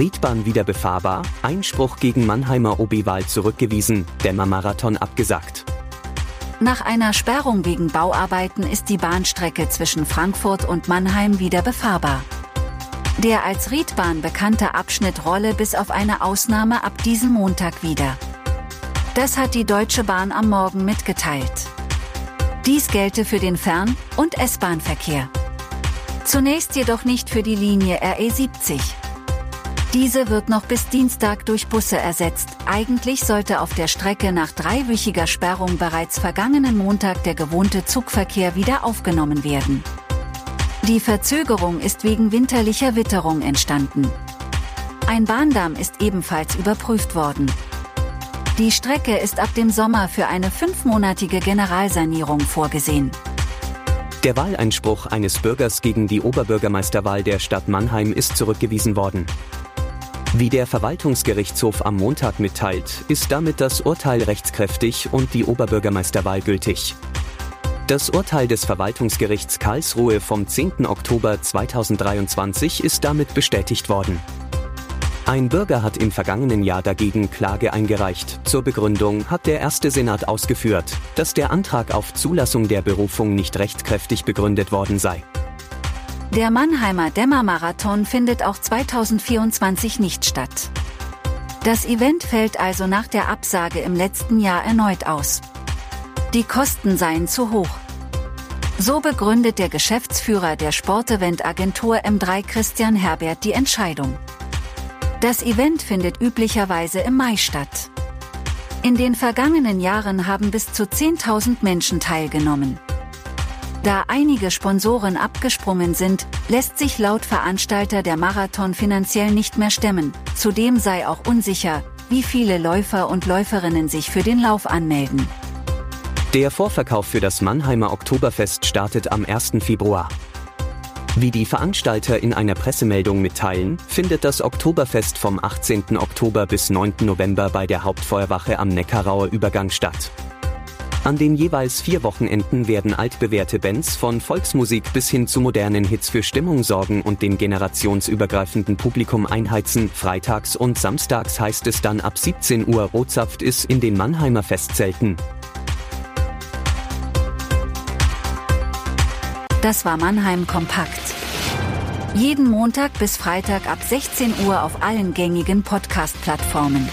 Riedbahn wieder befahrbar, Einspruch gegen Mannheimer OB-Wahl zurückgewiesen, Dämmermarathon abgesagt. Nach einer Sperrung wegen Bauarbeiten ist die Bahnstrecke zwischen Frankfurt und Mannheim wieder befahrbar. Der als Riedbahn bekannte Abschnitt rolle bis auf eine Ausnahme ab diesem Montag wieder. Das hat die Deutsche Bahn am Morgen mitgeteilt. Dies gelte für den Fern- und S-Bahn-Verkehr. Zunächst jedoch nicht für die Linie RE 70. Diese wird noch bis Dienstag durch Busse ersetzt. Eigentlich sollte auf der Strecke nach dreiwöchiger Sperrung bereits vergangenen Montag der gewohnte Zugverkehr wieder aufgenommen werden. Die Verzögerung ist wegen winterlicher Witterung entstanden. Ein Bahndamm ist ebenfalls überprüft worden. Die Strecke ist ab dem Sommer für eine fünfmonatige Generalsanierung vorgesehen. Der Wahleinspruch eines Bürgers gegen die Oberbürgermeisterwahl der Stadt Mannheim ist zurückgewiesen worden. Wie der Verwaltungsgerichtshof am Montag mitteilt, ist damit das Urteil rechtskräftig und die Oberbürgermeisterwahl gültig. Das Urteil des Verwaltungsgerichts Karlsruhe vom 10. Oktober 2023 ist damit bestätigt worden. Ein Bürger hat im vergangenen Jahr dagegen Klage eingereicht. Zur Begründung hat der erste Senat ausgeführt, dass der Antrag auf Zulassung der Berufung nicht rechtskräftig begründet worden sei. Der Mannheimer Dämmermarathon findet auch 2024 nicht statt. Das Event fällt also nach der Absage im letzten Jahr erneut aus. Die Kosten seien zu hoch. So begründet der Geschäftsführer der Sporteventagentur M3 Christian Herbert die Entscheidung. Das Event findet üblicherweise im Mai statt. In den vergangenen Jahren haben bis zu 10.000 Menschen teilgenommen. Da einige Sponsoren abgesprungen sind, lässt sich laut Veranstalter der Marathon finanziell nicht mehr stemmen. Zudem sei auch unsicher, wie viele Läufer und Läuferinnen sich für den Lauf anmelden. Der Vorverkauf für das Mannheimer Oktoberfest startet am 1. Februar. Wie die Veranstalter in einer Pressemeldung mitteilen, findet das Oktoberfest vom 18. Oktober bis 9. November bei der Hauptfeuerwache am Neckarauer Übergang statt. An den jeweils vier Wochenenden werden altbewährte Bands von Volksmusik bis hin zu modernen Hits für Stimmung sorgen und dem generationsübergreifenden Publikum einheizen. Freitags und samstags heißt es dann ab 17 Uhr Rotzapft ist in den Mannheimer Festzelten. Das war Mannheim Kompakt. Jeden Montag bis Freitag ab 16 Uhr auf allen gängigen Podcast-Plattformen.